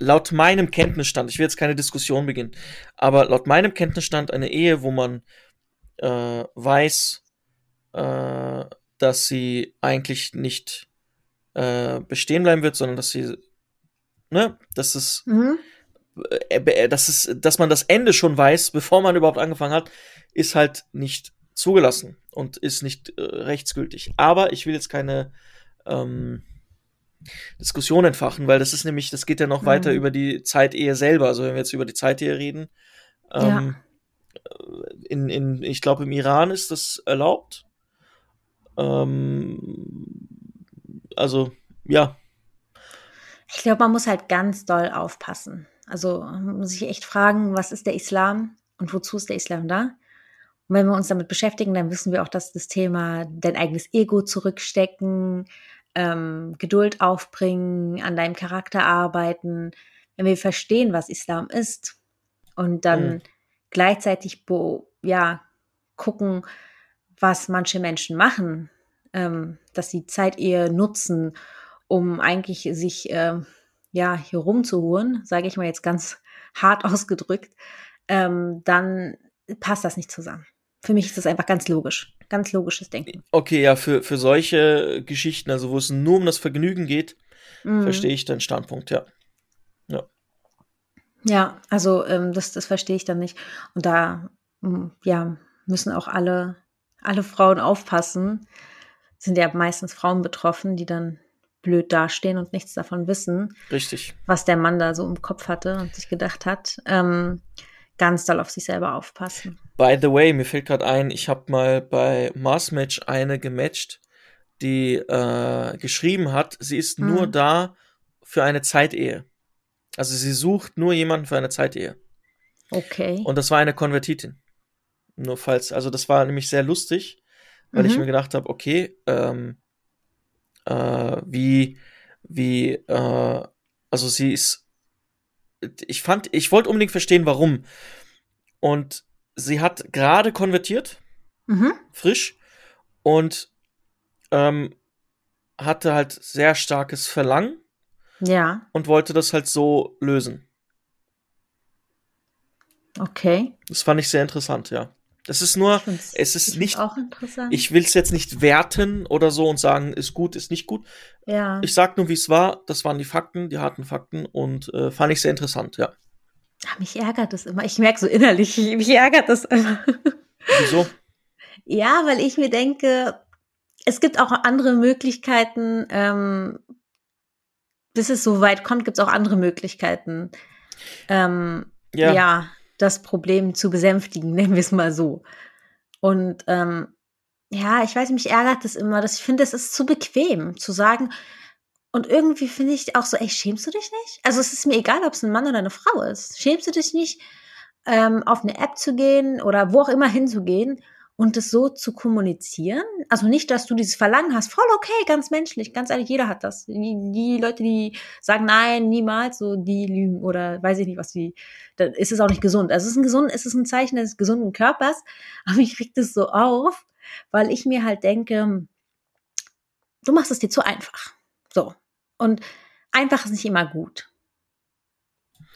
laut meinem Kenntnisstand, ich will jetzt keine Diskussion beginnen, aber laut meinem Kenntnisstand eine Ehe, wo man äh, weiß, äh, dass sie eigentlich nicht äh, bestehen bleiben wird, sondern dass sie, ne, dass es, mhm. Äh, äh, dass es, dass man das Ende schon weiß, bevor man überhaupt angefangen hat, ist halt nicht zugelassen und ist nicht äh, rechtsgültig. Aber ich will jetzt keine ähm, Diskussion entfachen, weil das ist nämlich, das geht ja noch mhm. weiter über die Zeitehe selber. Also wenn wir jetzt über die Zeitehe reden, ähm, ja. in, in, ich glaube, im Iran ist das erlaubt. Ähm, also, ja. Ich glaube, man muss halt ganz doll aufpassen. Also man muss sich echt fragen, was ist der Islam und wozu ist der Islam da? Und wenn wir uns damit beschäftigen, dann wissen wir auch, dass das Thema dein eigenes Ego zurückstecken, ähm, Geduld aufbringen, an deinem Charakter arbeiten, wenn wir verstehen, was Islam ist und dann mhm. gleichzeitig ja, gucken, was manche Menschen machen, ähm, dass sie Zeit eher nutzen, um eigentlich sich äh, ja hier rumzuholen, sage ich mal jetzt ganz hart ausgedrückt, ähm, dann passt das nicht zusammen. Für mich ist das einfach ganz logisch ganz logisches Denken. Okay, ja, für, für solche Geschichten, also wo es nur um das Vergnügen geht, mhm. verstehe ich deinen Standpunkt, ja. Ja, ja also ähm, das, das verstehe ich dann nicht. Und da, mm, ja, müssen auch alle, alle Frauen aufpassen. Sind ja meistens Frauen betroffen, die dann blöd dastehen und nichts davon wissen. Richtig. Was der Mann da so im Kopf hatte und sich gedacht hat. Ähm, ganz doll auf sich selber aufpassen. By the way, mir fällt gerade ein, ich habe mal bei Mars Match eine gematcht, die äh, geschrieben hat, sie ist hm. nur da für eine Zeitehe. Also sie sucht nur jemanden für eine Zeitehe. Okay. Und das war eine Konvertitin. Nur falls, also das war nämlich sehr lustig, weil mhm. ich mir gedacht habe, okay, ähm, äh, wie, wie, äh, also sie ist ich fand, ich wollte unbedingt verstehen, warum. Und sie hat gerade konvertiert, mhm. frisch, und ähm, hatte halt sehr starkes Verlangen. Ja. Und wollte das halt so lösen. Okay. Das fand ich sehr interessant, ja. Das ist nur, es ist nicht, ich will es jetzt nicht werten oder so und sagen, ist gut, ist nicht gut. Ja. Ich sag nur, wie es war. Das waren die Fakten, die harten Fakten und äh, fand ich sehr interessant, ja. Ach, mich ärgert das immer. Ich merke so innerlich, mich ärgert das immer. Wieso? Ja, weil ich mir denke, es gibt auch andere Möglichkeiten, ähm, bis es so weit kommt, gibt es auch andere Möglichkeiten. Ähm, ja. ja das Problem zu besänftigen, nennen wir es mal so. Und ähm, ja, ich weiß, mich ärgert das immer, dass ich finde, es ist zu bequem zu sagen. Und irgendwie finde ich auch so, ey, schämst du dich nicht? Also es ist mir egal, ob es ein Mann oder eine Frau ist. Schämst du dich nicht, ähm, auf eine App zu gehen oder wo auch immer hinzugehen und es so zu kommunizieren. Also nicht, dass du dieses Verlangen hast, voll okay, ganz menschlich, ganz ehrlich, jeder hat das. Die, die Leute, die sagen nein, niemals, so die lügen oder weiß ich nicht, was die, dann ist es auch nicht gesund. Also es ist ein gesund, es ist ein Zeichen des gesunden Körpers, aber ich krieg das so auf, weil ich mir halt denke, du machst es dir zu einfach. So. Und einfach ist nicht immer gut.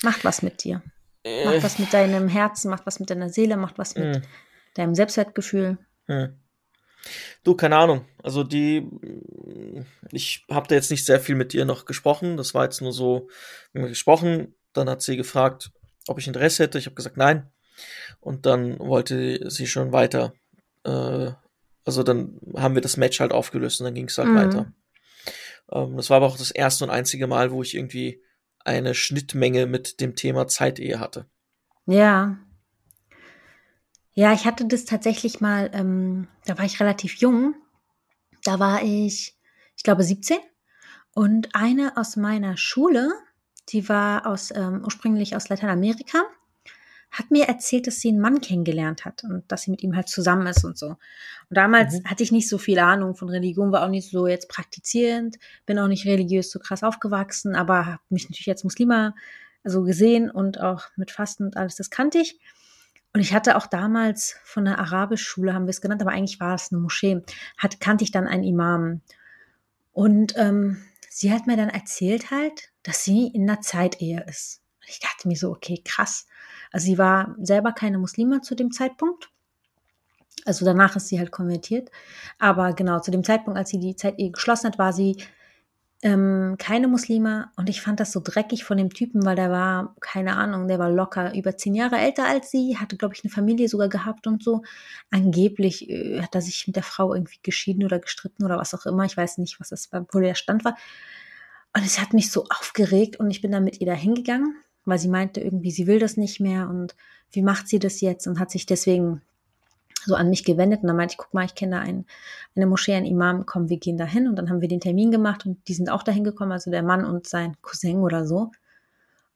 Macht was mit dir. Macht äh. was mit deinem Herzen, macht was mit deiner Seele, macht was mit mm deinem Selbstwertgefühl? Hm. Du, keine Ahnung. Also die, ich habe da jetzt nicht sehr viel mit ihr noch gesprochen. Das war jetzt nur so, wir haben gesprochen. Dann hat sie gefragt, ob ich Interesse hätte. Ich habe gesagt, nein. Und dann wollte sie schon weiter. Äh, also dann haben wir das Match halt aufgelöst und dann ging es halt mhm. weiter. Ähm, das war aber auch das erste und einzige Mal, wo ich irgendwie eine Schnittmenge mit dem Thema Zeitehe hatte. Ja. Ja, ich hatte das tatsächlich mal, ähm, da war ich relativ jung. Da war ich, ich glaube, 17. Und eine aus meiner Schule, die war aus, ähm, ursprünglich aus Lateinamerika, hat mir erzählt, dass sie einen Mann kennengelernt hat und dass sie mit ihm halt zusammen ist und so. Und damals mhm. hatte ich nicht so viel Ahnung von Religion, war auch nicht so jetzt praktizierend, bin auch nicht religiös so krass aufgewachsen, aber habe mich natürlich als Muslima so gesehen und auch mit Fasten und alles, das kannte ich. Und ich hatte auch damals von der Arabischschule, haben wir es genannt, aber eigentlich war es eine Moschee, hat, kannte ich dann einen Imam. Und ähm, sie hat mir dann erzählt halt, dass sie in einer Zeitehe ist. Und ich dachte mir so, okay, krass. Also sie war selber keine Muslima zu dem Zeitpunkt. Also danach ist sie halt konvertiert. Aber genau, zu dem Zeitpunkt, als sie die Zeitehe geschlossen hat, war sie ähm, keine Muslime und ich fand das so dreckig von dem Typen, weil der war, keine Ahnung, der war locker über zehn Jahre älter als sie, hatte, glaube ich, eine Familie sogar gehabt und so. Angeblich äh, hat er sich mit der Frau irgendwie geschieden oder gestritten oder was auch immer. Ich weiß nicht, was das war, wo der Stand war. Und es hat mich so aufgeregt und ich bin dann mit ihr da hingegangen, weil sie meinte irgendwie, sie will das nicht mehr und wie macht sie das jetzt und hat sich deswegen so an mich gewendet und dann meinte ich, guck mal, ich kenne da einen, eine Moschee, einen Imam, komm, wir gehen da hin und dann haben wir den Termin gemacht und die sind auch dahin gekommen, also der Mann und sein Cousin oder so.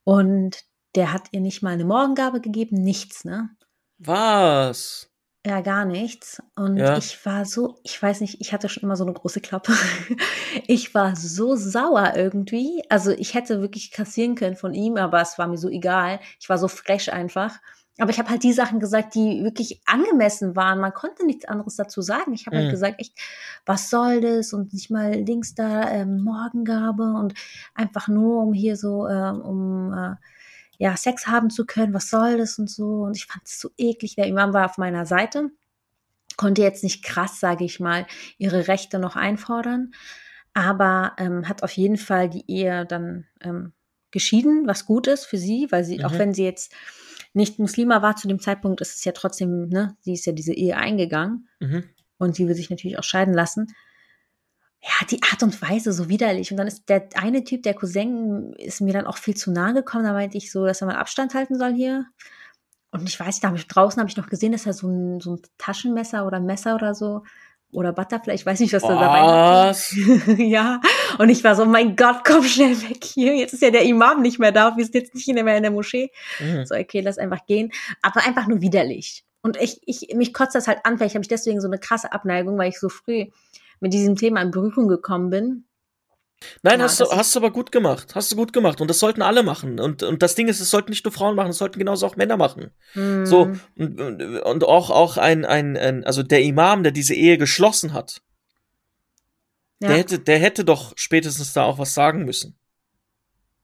Und der hat ihr nicht mal eine Morgengabe gegeben, nichts, ne? Was? Ja, gar nichts. Und ja. ich war so, ich weiß nicht, ich hatte schon immer so eine große Klappe. ich war so sauer irgendwie. Also ich hätte wirklich kassieren können von ihm, aber es war mir so egal. Ich war so frech einfach. Aber ich habe halt die Sachen gesagt, die wirklich angemessen waren. Man konnte nichts anderes dazu sagen. Ich habe halt mhm. halt gesagt, echt, was soll das? Und nicht mal links da ähm, Morgengabe und einfach nur, um hier so, äh, um äh, ja, Sex haben zu können, was soll das und so. Und ich fand es so eklig. Der Imam war auf meiner Seite, konnte jetzt nicht krass, sage ich mal, ihre Rechte noch einfordern, aber ähm, hat auf jeden Fall die Ehe dann ähm, geschieden, was gut ist für sie, weil sie, mhm. auch wenn sie jetzt nicht Muslima war zu dem Zeitpunkt, ist es ja trotzdem, ne, sie ist ja diese Ehe eingegangen mhm. und sie will sich natürlich auch scheiden lassen. Ja, die Art und Weise so widerlich. Und dann ist der eine Typ, der Cousin, ist mir dann auch viel zu nahe gekommen. Da meinte ich so, dass er mal Abstand halten soll hier. Und ich weiß, da habe ich draußen habe ich noch gesehen, dass er so ein, so ein Taschenmesser oder Messer oder so oder Butterfly, ich weiß nicht, was, was? da dabei ja, und ich war so, mein Gott, komm schnell weg hier. Jetzt ist ja der Imam nicht mehr da, wir sind jetzt nicht mehr in der Moschee. Mhm. So, okay, lass einfach gehen. Aber einfach nur widerlich. Und ich, ich, mich kotzt das halt an, vielleicht habe ich deswegen so eine krasse Abneigung, weil ich so früh mit diesem Thema in Berührung gekommen bin. Nein, ja, hast du, hast du aber gut gemacht. Hast du gut gemacht. Und das sollten alle machen. Und, und das Ding ist, es sollten nicht nur Frauen machen, es sollten genauso auch Männer machen. Mm. So, und, und auch, auch ein, ein, ein, also der Imam, der diese Ehe geschlossen hat, ja. der hätte, der hätte doch spätestens da auch was sagen müssen.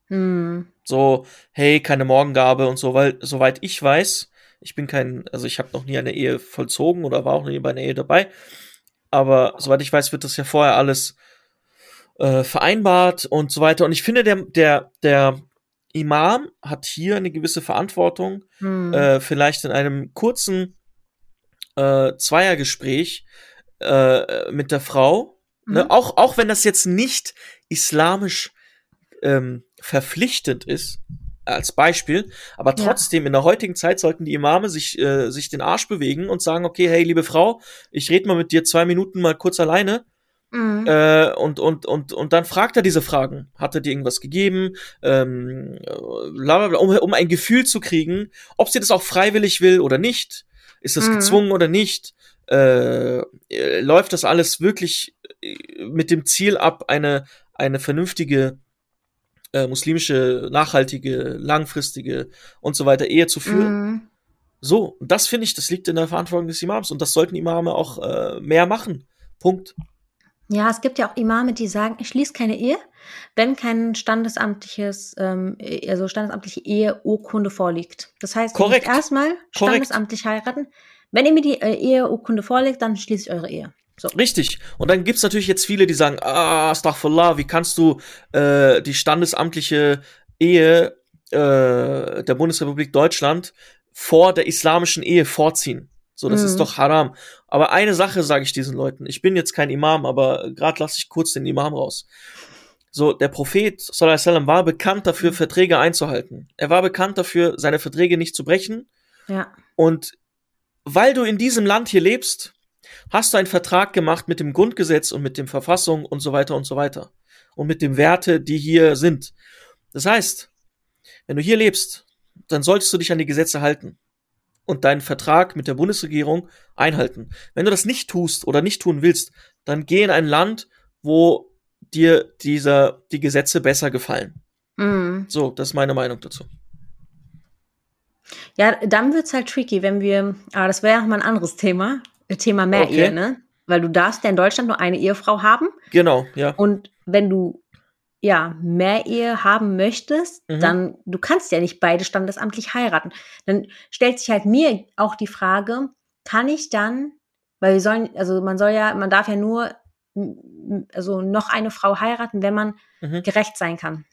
Mm. So, hey, keine Morgengabe und so, weil, soweit ich weiß, Ich bin kein, also ich habe noch nie eine Ehe vollzogen oder war auch nie bei einer Ehe dabei. Aber soweit ich weiß, wird das ja vorher alles äh, vereinbart und so weiter. Und ich finde, der, der, der Imam hat hier eine gewisse Verantwortung, hm. äh, vielleicht in einem kurzen äh, Zweiergespräch äh, mit der Frau, ne? mhm. ne? auch, auch wenn das jetzt nicht islamisch ähm, verpflichtend ist, als Beispiel, aber trotzdem ja. in der heutigen Zeit sollten die Imame sich, äh, sich den Arsch bewegen und sagen, okay, hey, liebe Frau, ich rede mal mit dir zwei Minuten mal kurz alleine Mhm. Äh, und, und, und, und dann fragt er diese Fragen. Hat er dir irgendwas gegeben? Ähm, um, um ein Gefühl zu kriegen, ob sie das auch freiwillig will oder nicht. Ist das mhm. gezwungen oder nicht? Äh, läuft das alles wirklich äh, mit dem Ziel ab, eine, eine vernünftige äh, muslimische, nachhaltige, langfristige und so weiter Ehe zu führen? Mhm. So, das finde ich, das liegt in der Verantwortung des Imams und das sollten Imame auch äh, mehr machen. Punkt. Ja, es gibt ja auch Imame, die sagen, ich schließe keine Ehe, wenn kein standesamtliches, ähm, also standesamtliche Eheurkunde vorliegt. Das heißt, Korrekt. erstmal standesamtlich heiraten. Wenn ihr mir die äh, Eheurkunde vorlegt, dann schließe ich eure Ehe. So. Richtig. Und dann gibt's natürlich jetzt viele, die sagen, ah, astaghfirullah, wie kannst du äh, die standesamtliche Ehe äh, der Bundesrepublik Deutschland vor der islamischen Ehe vorziehen? So, das mhm. ist doch haram. Aber eine Sache sage ich diesen Leuten. Ich bin jetzt kein Imam, aber gerade lasse ich kurz den Imam raus. So, der Prophet sallam, war bekannt dafür, Verträge einzuhalten. Er war bekannt dafür, seine Verträge nicht zu brechen. Ja. Und weil du in diesem Land hier lebst, hast du einen Vertrag gemacht mit dem Grundgesetz und mit dem Verfassung und so weiter und so weiter. Und mit den Werte, die hier sind. Das heißt, wenn du hier lebst, dann solltest du dich an die Gesetze halten und deinen Vertrag mit der Bundesregierung einhalten. Wenn du das nicht tust oder nicht tun willst, dann geh in ein Land, wo dir dieser, die Gesetze besser gefallen. Mm. So, das ist meine Meinung dazu. Ja, dann wird's halt tricky, wenn wir, aber das wäre ja mal ein anderes Thema, Thema mehr okay. Ehe, ne? Weil du darfst ja in Deutschland nur eine Ehefrau haben. Genau, ja. Und wenn du ja, mehr Ehe haben möchtest, mhm. dann, du kannst ja nicht beide standesamtlich heiraten. Dann stellt sich halt mir auch die Frage, kann ich dann, weil wir sollen, also man soll ja, man darf ja nur, also noch eine Frau heiraten, wenn man mhm. gerecht sein kann.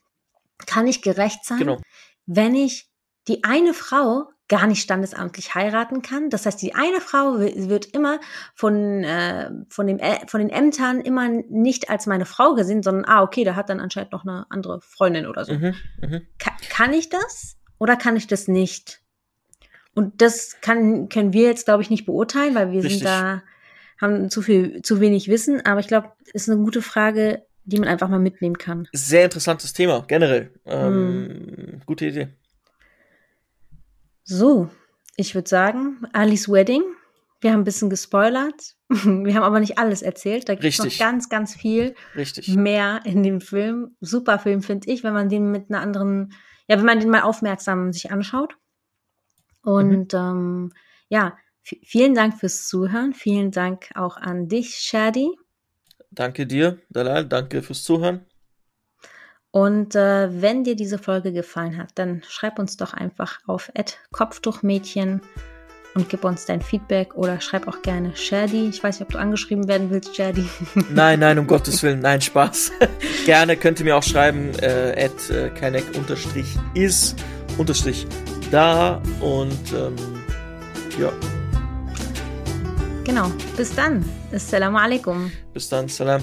Kann ich gerecht sein, genau. wenn ich die eine Frau gar nicht standesamtlich heiraten kann. Das heißt, die eine Frau wird immer von, äh, von, dem, von den Ämtern immer nicht als meine Frau gesehen, sondern, ah, okay, da hat dann anscheinend noch eine andere Freundin oder so. Mhm, mh. Ka kann ich das oder kann ich das nicht? Und das kann, können wir jetzt, glaube ich, nicht beurteilen, weil wir Richtig. sind da, haben zu viel, zu wenig Wissen. Aber ich glaube, ist eine gute Frage, die man einfach mal mitnehmen kann. Sehr interessantes Thema, generell. Ähm, hm. Gute Idee. So, ich würde sagen, Alice Wedding. Wir haben ein bisschen gespoilert. Wir haben aber nicht alles erzählt. Da gibt es noch ganz, ganz viel Richtig. mehr in dem Film. Super Film, finde ich, wenn man den mit einer anderen, ja, wenn man den mal aufmerksam sich anschaut. Und mhm. ähm, ja, vielen Dank fürs Zuhören. Vielen Dank auch an dich, Shadi. Danke dir, Dalal. Danke fürs Zuhören. Und äh, wenn dir diese Folge gefallen hat, dann schreib uns doch einfach auf Kopftuchmädchen und gib uns dein Feedback oder schreib auch gerne Shadi. Ich weiß nicht, ob du angeschrieben werden willst, Shadi. Nein, nein, um Gottes Willen, nein, Spaß. gerne könnt ihr mir auch schreiben, äh, at äh, unterstrich is unterstrich da und ähm, ja. Genau, bis dann. Assalamu alaikum. Bis dann, salam.